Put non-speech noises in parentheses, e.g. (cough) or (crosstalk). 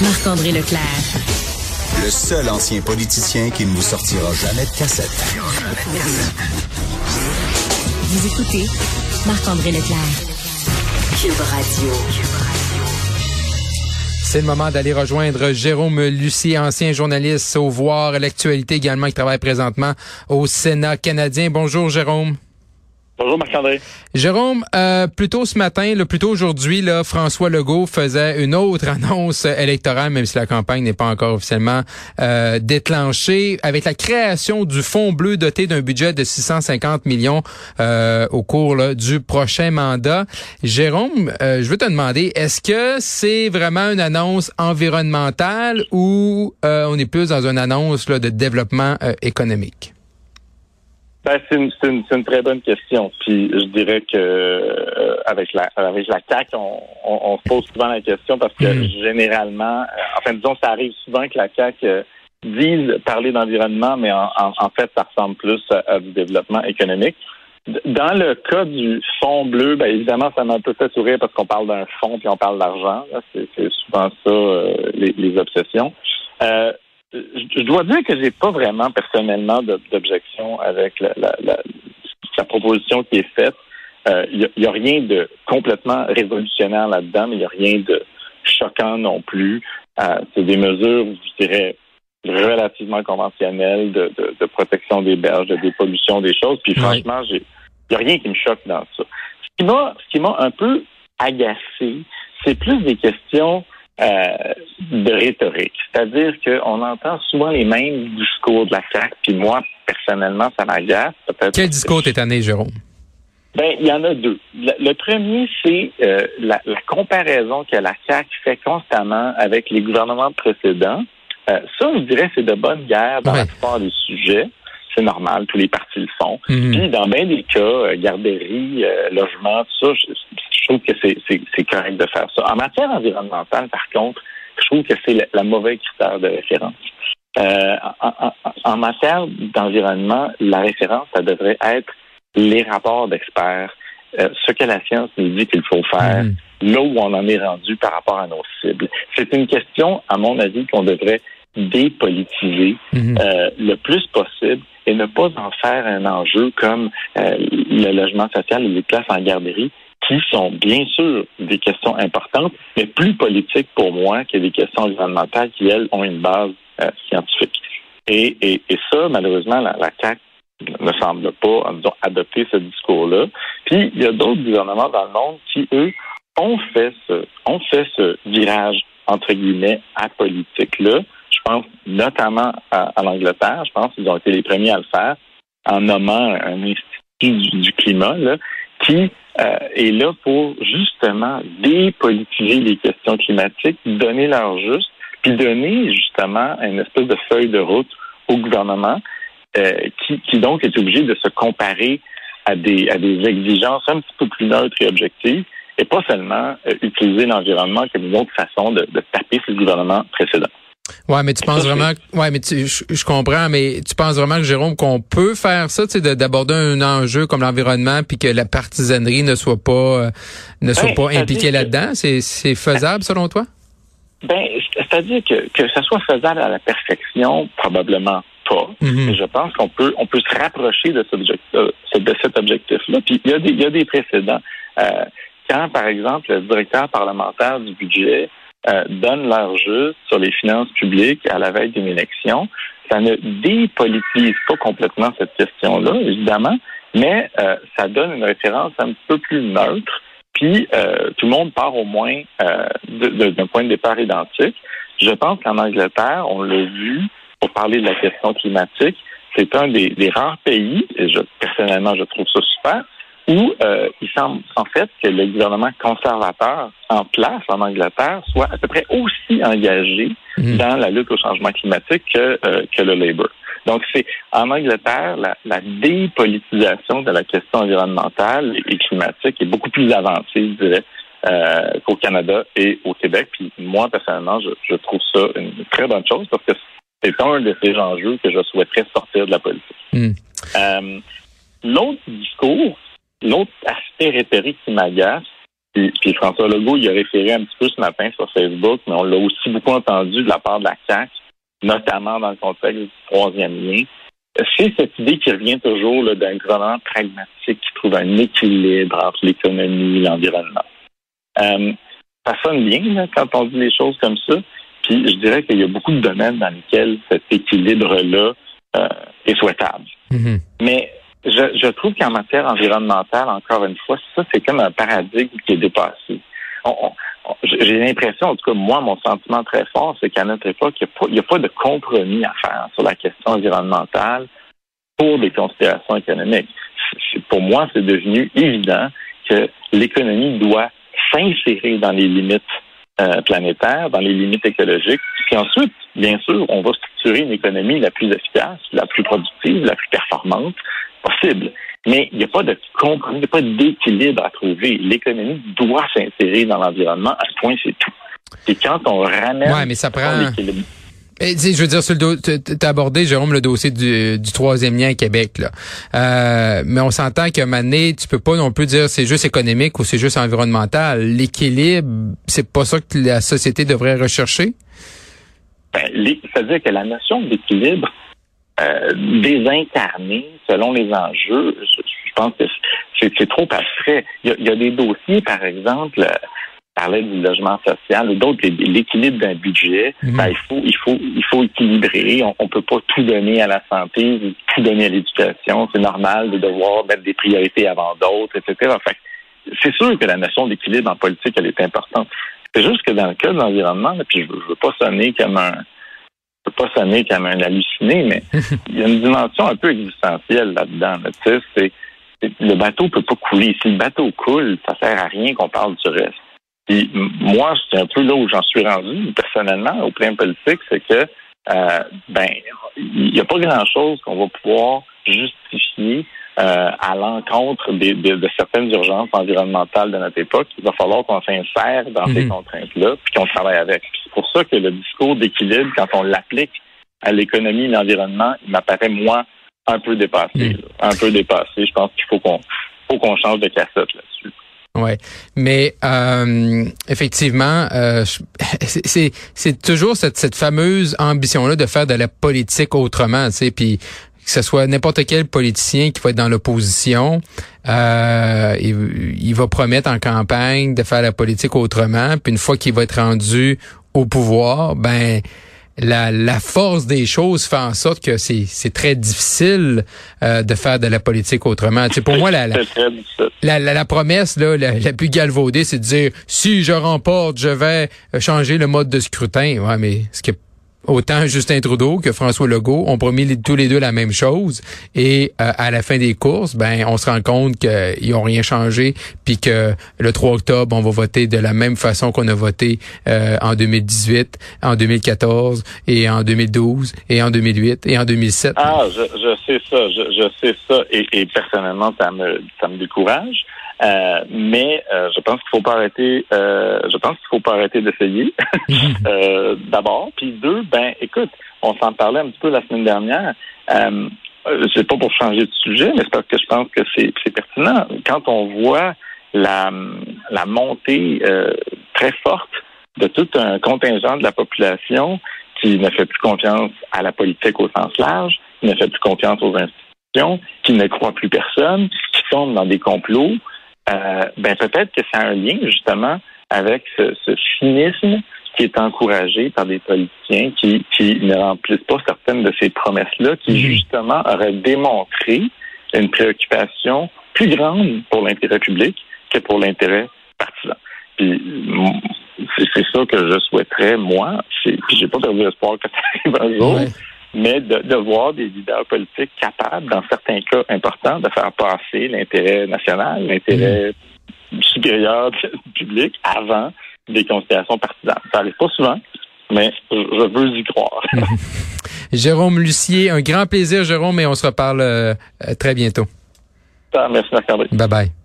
Marc-André Leclerc. Le seul ancien politicien qui ne vous sortira jamais de cassette. Vous écoutez Marc-André Leclerc. Cube Radio. C'est le moment d'aller rejoindre Jérôme Lucie, ancien journaliste au Voir, l'actualité également, qui travaille présentement au Sénat canadien. Bonjour Jérôme. Bonjour Marc-André. Jérôme, euh, plus tôt ce matin, le plus tôt aujourd'hui, là, François Legault faisait une autre (laughs) annonce électorale, même si la campagne n'est pas encore officiellement euh, déclenchée, avec la création du Fonds bleu doté d'un budget de 650 millions euh, au cours du prochain mandat. Jérôme, euh, je veux te demander, est-ce que c'est vraiment une annonce environnementale ou on est plus dans une annonce de développement économique? Ben, c'est une, une, une, très bonne question. Puis je dirais que euh, avec la avec la CAC, on, on, on, se pose souvent la question parce que mmh. généralement, euh, enfin disons, ça arrive souvent que la CAC euh, dise parler d'environnement, mais en, en, en, fait, ça ressemble plus à, à, du développement économique. Dans le cas du fonds bleu, ben évidemment, ça m'a un peu fait sourire parce qu'on parle d'un fonds puis on parle d'argent. C'est souvent ça les, les, obsessions. Euh, je dois dire que j'ai pas vraiment personnellement d'objection avec la, la, la, la, proposition qui est faite. Il euh, n'y a, a, rien de complètement révolutionnaire là-dedans, mais il n'y a rien de choquant non plus. Euh, C'est des mesures, je dirais, relativement conventionnelles de, de, de, protection des berges, de dépollution des choses. Puis franchement, il n'y a rien qui me choque dans ça. Ce qui m'a, ce qui m'a un peu agacé, c'est plus des questions euh, de rhétorique. C'est-à-dire qu'on entend souvent les mêmes discours de la CAQ, puis moi, personnellement, ça m'agace. Quel discours t'es année, Jérôme? Ben, il y en a deux. Le, le premier, c'est euh, la, la, comparaison que la CAQ fait constamment avec les gouvernements précédents. Euh, ça, je dirais, c'est de bonne guerre dans ouais. la plupart des sujets. C'est normal, tous les partis le font. Mm -hmm. Puis, dans bien des cas, garderie, logement, tout ça, je, trouve que c'est correct de faire ça. En matière environnementale, par contre, je trouve que c'est la, la mauvaise critère de référence. Euh, en, en, en, matière d'environnement, la référence, ça devrait être les rapports d'experts, euh, ce que la science nous dit qu'il faut faire, mmh. là où on en est rendu par rapport à nos cibles. C'est une question, à mon avis, qu'on devrait dépolitiser mmh. euh, le plus possible et ne pas en faire un enjeu comme le logement social et les places en garderie qui sont bien sûr des questions importantes, mais plus politiques pour moi que des questions environnementales qui, elles, ont une base euh, scientifique. Et, et, et, ça, malheureusement, la, la CAQ ne semble pas, disons, adopter ce discours-là. Puis, il y a d'autres gouvernements dans le monde qui, eux, ont fait ce, ont fait ce virage, entre guillemets, apolitique-là. Je pense notamment à, l'Angleterre. Je pense qu'ils ont été les premiers à le faire en nommant un institut du, du climat, là, qui euh, est là pour justement dépolitiser les questions climatiques, donner leur juste, puis donner justement une espèce de feuille de route au gouvernement euh, qui, qui, donc est obligé de se comparer à des, à des exigences un petit peu plus neutres et objectives et pas seulement euh, utiliser l'environnement comme une autre façon de, de taper sur le gouvernement précédent. Ouais, mais tu penses (laughs) vraiment, ouais, mais tu, je, je, comprends, mais tu penses vraiment que Jérôme qu'on peut faire ça, tu sais, d'aborder un enjeu comme l'environnement, puis que la partisanerie ne soit pas, euh, ne soit ben, pas impliquée là-dedans, c'est, c'est faisable selon toi? Ben, c'est-à-dire que que ça soit faisable à la perfection, probablement pas. Mm -hmm. Mais je pense qu'on peut, on peut se rapprocher de, cet objectif, de cet objectif-là. Puis il y a des, il y a des précédents. Euh, quand, par exemple, le directeur parlementaire du budget euh, donnent leur juste sur les finances publiques à la veille d'une élection. Ça ne dépolitise pas complètement cette question-là, évidemment, mais euh, ça donne une référence un peu plus neutre. Puis euh, tout le monde part au moins euh, d'un point de départ identique. Je pense qu'en Angleterre, on l'a vu, pour parler de la question climatique, c'est un des, des, rares pays, et je, personnellement je trouve ça super, où euh, il semble en fait que le gouvernement conservateur en place en Angleterre soit à peu près aussi engagé mmh. dans la lutte au changement climatique que, euh, que le Labour. Donc c'est en Angleterre la, la, dépolitisation de la question environnementale et climatique est beaucoup plus avancée, je dirais, euh, qu'au Canada et au Québec. Puis moi personnellement, je, je trouve ça une très bonne chose parce que c'est un de ces enjeux que je souhaiterais sortir de la politique. Mmh. L'autre discours, L'autre aspect rhétorique qui m'agace, Puis, puis, François Legault, il a référé un petit peu ce matin sur Facebook, mais on l'a aussi beaucoup entendu de la part de la CAQ, notamment dans le contexte du troisième lien. C'est cette idée qui revient toujours d'un gouvernement pragmatique qui trouve un équilibre entre l'économie et l'environnement. Euh, ça sonne bien là, quand on dit les choses comme ça. Puis je dirais qu'il y a beaucoup de domaines dans lesquels cet équilibre-là euh, est souhaitable. Mhm. Mais je, je trouve qu'en matière environnementale, encore une fois, ça, c'est comme un paradigme qui est dépassé. J'ai l'impression, en tout cas, moi, mon sentiment très fort, c'est qu'à notre époque, il n'y a, a, pas de compromis à faire sur la question environnementale pour des considérations économiques. Pour moi, c'est devenu évident que l'économie doit s'insérer dans les limites euh, planétaires, dans les limites écologiques. Puis ensuite, bien sûr, on va structurer une économie la plus efficace, la plus productive, la plus performante possible. Mais il n'y a pas de compromis, il n'y a pas d'équilibre à trouver. L'économie doit s'insérer dans l'environnement. À ce point, c'est tout. Et quand on ramène ouais, mais ça prend... Et, je veux dire, sur le tu as abordé, Jérôme, le dossier du, du troisième lien à Québec. Là. Euh, mais on s'entend qu'à un moment donné, tu peux pas non plus dire c'est juste économique ou c'est juste environnemental. L'équilibre, c'est pas ça que la société devrait rechercher? Ben, C'est-à-dire que la notion d'équilibre euh, désincarnée selon les enjeux, je, je pense que c'est trop abstrait. Il y, a, il y, a, des dossiers, par exemple, parlait du logement social ou d'autres, l'équilibre d'un budget, mhm. ben, il faut, il faut, il faut équilibrer. On, ne peut pas tout donner à la santé, tout donner à l'éducation. C'est normal de devoir mettre des priorités avant d'autres, etc. c'est sûr que la notion d'équilibre en politique, elle est importante. C'est juste que dans le cas de l'environnement, puis je, veux, veux pas sonner comme un, pas sonner comme un halluciné, mais (laughs) il y a une dimension un peu existentielle là-dedans. Tu sais, c'est le bateau peut pas couler. Si le bateau coule, ça sert à rien qu'on parle du reste. Puis moi, c'est un peu là où j'en suis rendu personnellement au plan politique, c'est que euh, ben il n'y a pas grand-chose qu'on va pouvoir justifier euh, à l'encontre de, de, certaines urgences environnementales de notre époque. Il va falloir qu'on s'insère dans ces mhm. contraintes-là, puis qu'on travaille avec. C'est pour ça que le discours d'équilibre, quand on l'applique à l'économie et l'environnement, il m'apparaît moi un peu dépassé, mhm. un peu dépassé. Je pense qu'il faut qu'on faut qu'on change de cassette là-dessus. Ouais, mais euh, effectivement, euh, (laughs) c'est toujours cette, cette fameuse ambition là de faire de la politique autrement, tu sais, puis que ce soit n'importe quel politicien qui va être dans l'opposition, euh, il, il, va promettre en campagne de faire la politique autrement, puis une fois qu'il va être rendu au pouvoir, ben la, la force des choses fait en sorte que c'est, c'est très difficile euh, de faire de la politique autrement. C'est pour moi la la, la, la, promesse là, la, plus galvaudée, c'est de dire si je remporte, je vais changer le mode de scrutin. Ouais, mais ce que autant Justin Trudeau que François Legault ont promis tous les deux la même chose et euh, à la fin des courses, ben on se rend compte qu'ils ont rien changé puis que le 3 octobre on va voter de la même façon qu'on a voté euh, en 2018, en 2014 et en 2012 et en 2008 et en 2007. Ah, je, je sais ça, je, je sais ça et, et, personnellement ça me ça me décourage. Euh, mais euh, je pense qu'il faut pas arrêter. Euh, je pense qu'il faut pas arrêter d'essayer. (laughs) euh, D'abord, puis deux, ben écoute, on s'en parlait un petit peu la semaine dernière. Euh, c'est pas pour changer de sujet, mais c'est parce que je pense que c'est pertinent. Quand on voit la, la montée euh, très forte de tout un contingent de la population qui ne fait plus confiance à la politique au sens large, qui ne fait plus confiance aux institutions, qui ne croit plus personne, qui tombe dans des complots, euh, ben peut-être que c'est un lien justement avec ce, ce, cynisme qui est encouragé par des politiciens qui, qui ne remplissent pas certaines de ces promesses-là, qui mhm. justement auraient démontré une préoccupation plus grande pour l'intérêt public que pour l'intérêt partisan. Puis c'est ça que je souhaiterais, moi. Puis j'ai pas perdu espoir que ça arrive un jour mais de, de, voir des leaders politiques capables, dans certains cas importants, de faire passer l'intérêt national, l'intérêt supérieur du (laughs) public avant des considérations partisanes. Ça arrive pas souvent, mais je veux y croire. Jérôme Lucier, un grand plaisir, Jérôme, et on se reparle euh, très bientôt. merci, Marc Bye bye.